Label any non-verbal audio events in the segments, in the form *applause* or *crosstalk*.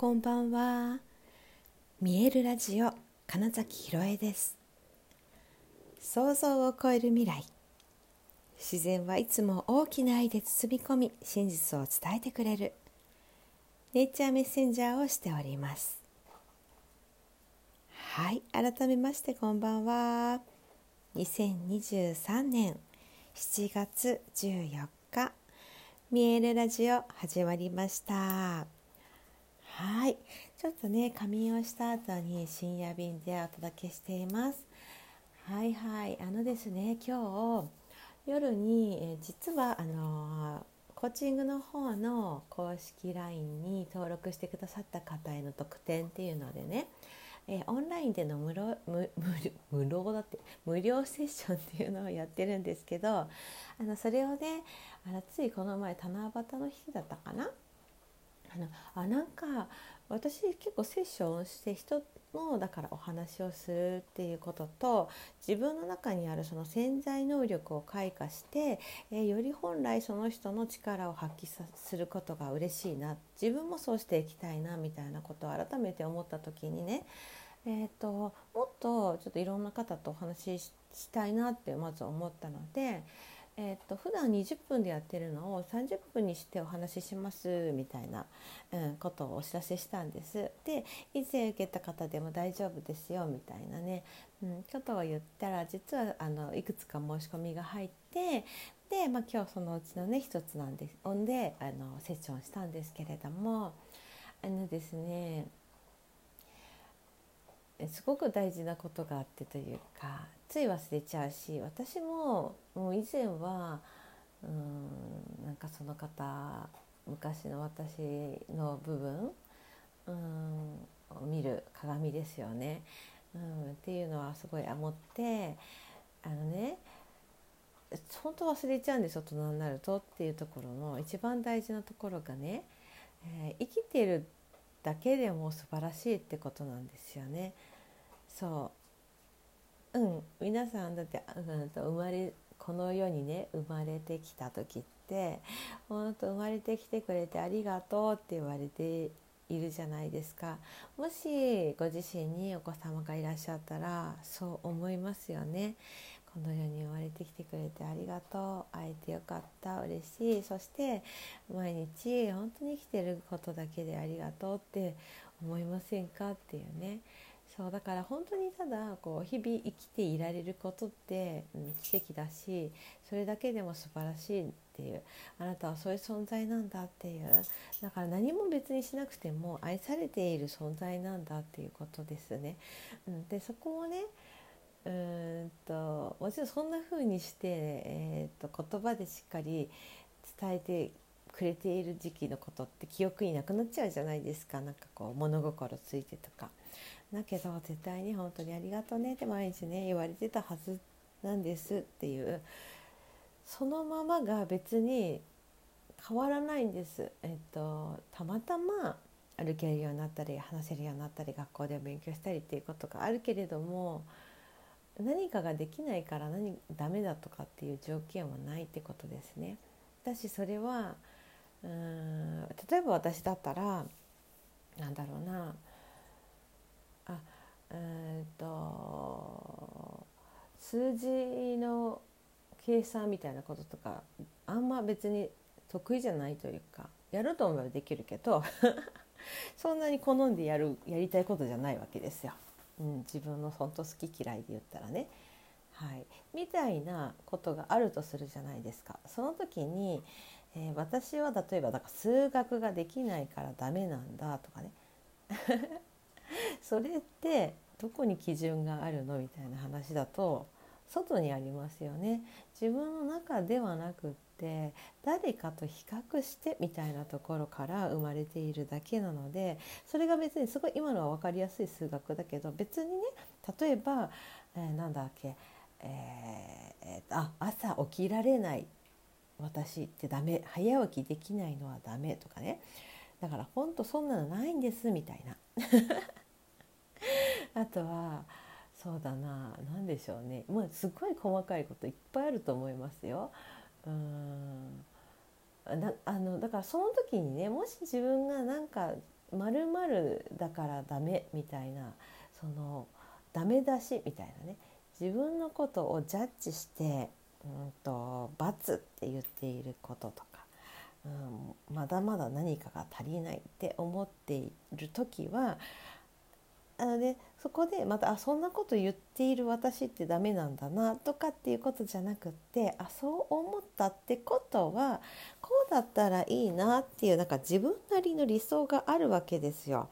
こんばんは。見えるラジオ金崎ひろえです。想像を超える未来。自然はいつも大きな愛で包み込み真実を伝えてくれる。ネイチャーメッセンジャーをしております。はい改めましてこんばんは。2023年7月14日見えるラジオ始まりました。はい。ちょっとね仮眠をした後に深夜便でお届けしています。はいはい。あのですね今日夜にえ実はあのコーチングの方の公式 LINE に登録してくださった方への特典っていうのでねえオンラインでの無料無料だって無料セッションっていうのをやってるんですけどあのそれをねあのついこの前七夕の日だったかなあのあなんか私結構セッションをして人のだからお話をするっていうことと自分の中にあるその潜在能力を開花して、えー、より本来その人の力を発揮することが嬉しいな。自分もそうしていきたいなみたいなことを改めて思った時にねえーと、もっとちょっといろんな方とお話ししたいなってまず思ったので、えーと、普段20分でやってるのを30分にしてお話ししますみたいな、うん、ことをお知らせしたんです。で以前受けた方でも大丈夫ですよみたいなね、うん、ことを言ったら実はあのいくつか申し込みが入ってで、まあ、今日そのうちのね一つなんですオンであのセッションしたんですけれどもあのですねすごく大事なことがあってというかつい忘れちゃうし私ももう以前はうんなんかその方昔の私の部分うんを見る鏡ですよね、うん、っていうのはすごい思ってあのね本当忘れちゃうんです大人になるとっていうところの一番大事なところがね、えー、生きてるだけでも素晴らしいってことなんですよね。そう。うん。皆さんだって、うん、生まれこの世にね生まれてきた時って本当生まれてきてくれてありがとうって言われているじゃないですか。もしご自身にお子様がいらっしゃったらそう思いますよね。この世に生まれてきてくれてありがとう。会えてよかった。嬉しい。そして毎日本当に生きてることだけでありがとうって思いませんか？っていうね。そうだから本当にただこう日々生きていられることって、うん、奇跡だしそれだけでも素晴らしいっていうあなたはそういう存在なんだっていうだから何も別にしなくても愛されている存在なんだっていうことですね。うん、でそこをねうんともちろんそんな風にして、えーと、と言葉でしっかり伝えてくれている時期のことって記憶になくなっちゃうじゃないですかなんかこう物心ついてとか。だけど絶対に本当にありがとうねって毎日ね言われてたはずなんですっていうそのままが別に変わらないんです。えっと、たまたま歩けるようになったり話せるようになったり学校で勉強したりっていうことがあるけれども何かができないから何ダメだとかっていう条件はないってことですね。だしそれはうーん例えば私だったらなんだろうなえっ、ー、と数字の計算みたいなこととかあんま別に得意じゃないというかやると思えばできるけど *laughs* そんなに好んでやるやりたいことじゃないわけですよ。うん、自分の本当好き嫌いで言ったらね。はい、みたいなことがあるとするじゃないですか。その時に、えー、私は例えばだから数学ができないからダメなんだとかね *laughs* それってどこに基準があるのみたいな話だと外にありますよね。自分の中ではなくって誰かと比較してみたいなところから生まれているだけなのでそれが別にすごい今のは分かりやすい数学だけど別にね例えば、えー、なんだっけ、えー、あ朝起きられない。私ってダメ。早起きできないのはダメとかね。だからほんとそんなのないんですみたいな。*laughs* あとはそうだな何でしょうねまあすごい細かいこといっぱいあると思いますよ。うんだあのだからその時にねもし自分がなんかまるまるだからダメみたいなそのダメ出しみたいなね自分のことをジャッジして、うんと、罰って言っていることとか、うん、まだまだ何かが足りないって思っている時はでそこでまたあそんなこと言っている私ってダメなんだなとかっていうことじゃなくってあそう思ったってことはこうだったらいいなっていうなんか自分なりの理想があるわけですよ。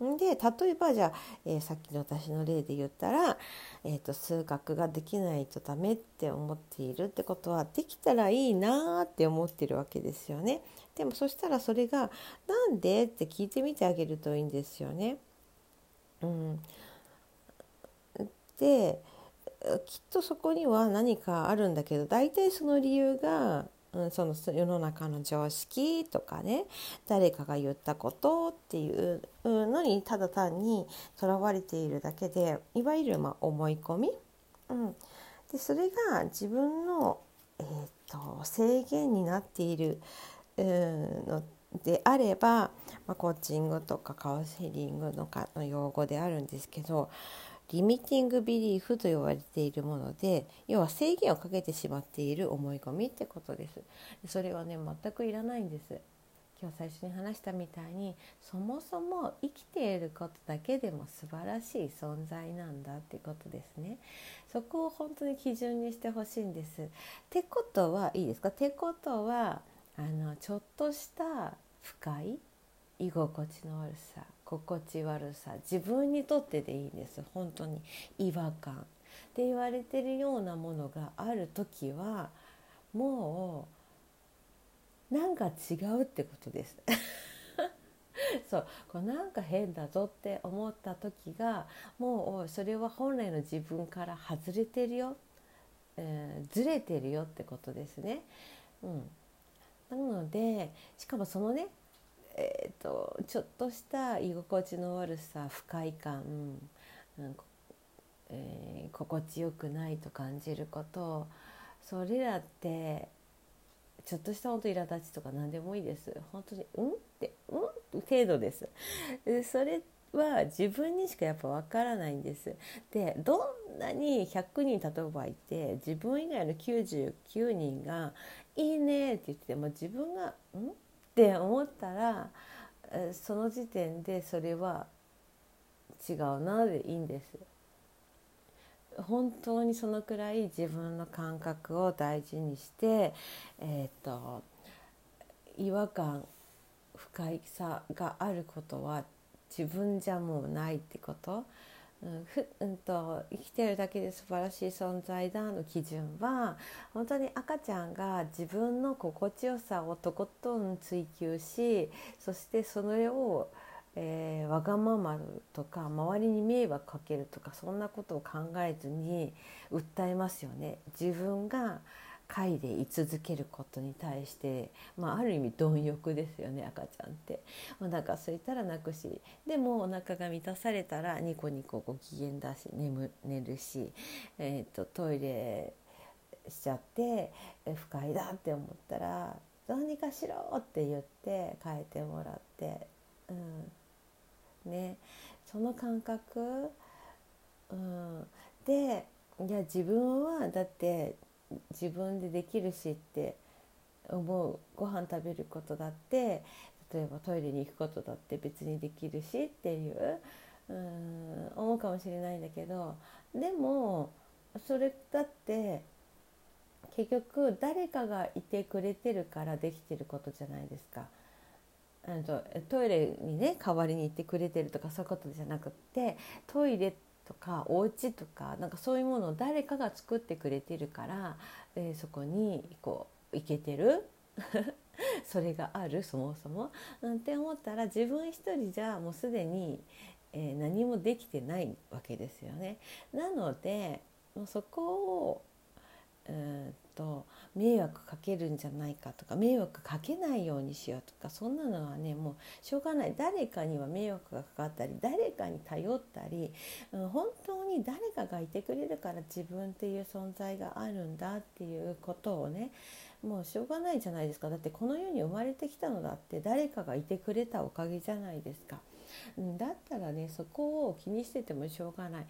で例えばじゃあ、えー、さっきの私の例で言ったら、えーと、数学ができないとダメって思っているってことはできたらいいなって思ってるわけですよね。でもそしたらそれが「なんで?」って聞いてみてあげるといいんですよね。うん、できっとそこには何かあるんだけど大体その理由が、うん、その世の中の常識とかね誰かが言ったことっていうのにただ単にとらわれているだけでいわゆるま思い込み、うん、でそれが自分の、えーと、制限になっている、うん、のであれば、まあ、コーチングとかカウンセリングのかの用語であるんですけどリミティングビリーフと呼ばれているもので要は制限をかけてしまっている思い込みってことです。それはね全くいらないんです。今日最初に話したみたいにそもそも生きていることだけでも素晴らしい存在なんだってことですね。そこを本当に基準にしてほしいんです。ってことはいいですか？ってことはあのちょっとした不快？居心地の悪さ心地悪さ自分にとってでいいんです。本当に違和感。って言われてるようなものがある時はもうなんか違うってことです。*laughs* そう。こうなんか変だぞって思った時がもうそれは本来の自分から外れてるよ、えー、ずれてるよってことですね。うん、なのでしかもそのねえーと、ちょっとした居心地の悪さ不快感、うんえー、心地よくないと感じることそれらってちょっとした本当苛立ちとか何でもいいです本当に「うん?」って「うん?」程度ですそれは自分にしかやっぱ分からないんですでどんなに100人例えばいて自分以外の99人が「いいね」って言っても自分が「ん?」って思ったらその時点でそれは違うなでいいんです。本当にそのくらい自分の感覚を大事にして、えーと、違和感不快さがあることは自分じゃもうないってこと、うんふうんと、生きてるだけで素晴らしい存在だの基準は本当に赤ちゃんが自分の心地よさをとことん追求しそしてそれを、えー、わがままとか周りに迷惑かけるとかそんなことを考えずに訴えますよね。自分が貝で居続けることに対して、まあ、ある意味貪欲ですよね赤ちゃんって。お腹空いたら泣くしでもお腹が満たされたらニコニコご機嫌だし眠寝るし、えーと、トイレしちゃって不快だって思ったら「どうにかしろ!」って言って変えてもらって、うんね、その感覚、うん、でいや自分はだって自分でできるしって思うご飯食べることだって例えばトイレに行くことだって別にできるしっていううん思うかもしれないんだけどでもそれだって結局誰かがいてくれてるからできてることじゃないですか。あのトイレにね代わりに行ってくれてるとかそういうことじゃなくってトイレってとかお家とかなんかそういうものを誰かが作ってくれてるから、え、そこにこう行けてる *laughs* それがあるそもそも。なんて思ったら自分一人じゃもうすでに、えー、何もできてないわけですよね。なのでもうそこをうんと迷惑かけるんじゃないかとか迷惑かけないようにしようとかそんなのはねもうしょうがない。誰かには迷惑がかかったり誰かに頼ったり、うん、本当に誰かがいてくれるから自分っていう存在があるんだっていうことをねもうしょうがないじゃないですか。だってこの世に生まれてきたのだって誰かがいてくれたおかげじゃないですか。だったらねそこを気にしててもしょうがない。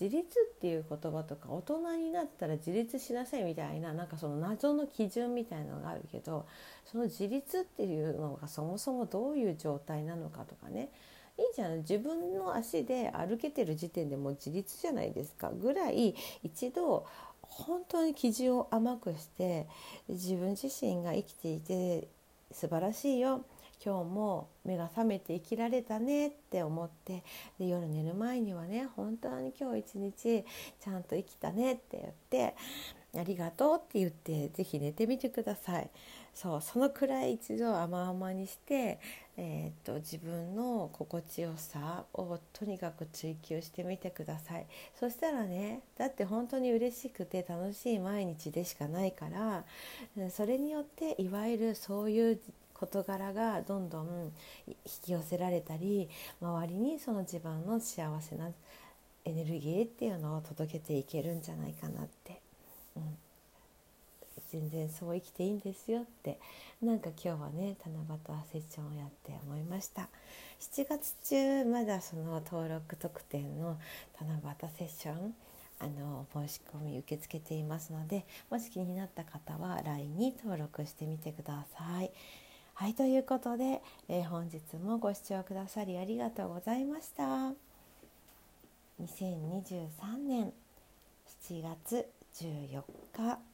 自立っていう言葉とか大人になったら自立しなさいみたいななんかその謎の基準みたいのがあるけどその自立っていうのがそもそもどういう状態なのかとかね。いいじゃん自分の足で歩けてる時点でもう自立じゃないですか。ぐらい一度本当に基準を甘くして自分自身が生きていて素晴らしいよ今日も目が覚めて生きられたねって思ってで夜寝る前にはね本当に今日一日ちゃんと生きたねって言ってありがとうって言って是非寝てみてください。そうそのくらい一度甘々にして、えー、っと自分の心地よさをとにかく追求してみてください。そしたらねだって本当に嬉しくて楽しい毎日でしかないからそれによっていわゆるそういう事柄がどんどん引き寄せられたり周りにその自分の幸せなエネルギーっていうのを届けていけるんじゃないかなって、うん、全然そう生きていいんですよって。なんか今日はね七夕セッションをやって思いました。7月中まだその登録特典の七夕セッションあの申し込み受け付けていますのでもし気になった方は LINE に登録してみてください。はいということで、えー、本日もご視聴くださりありがとうございました。2023年7月14日。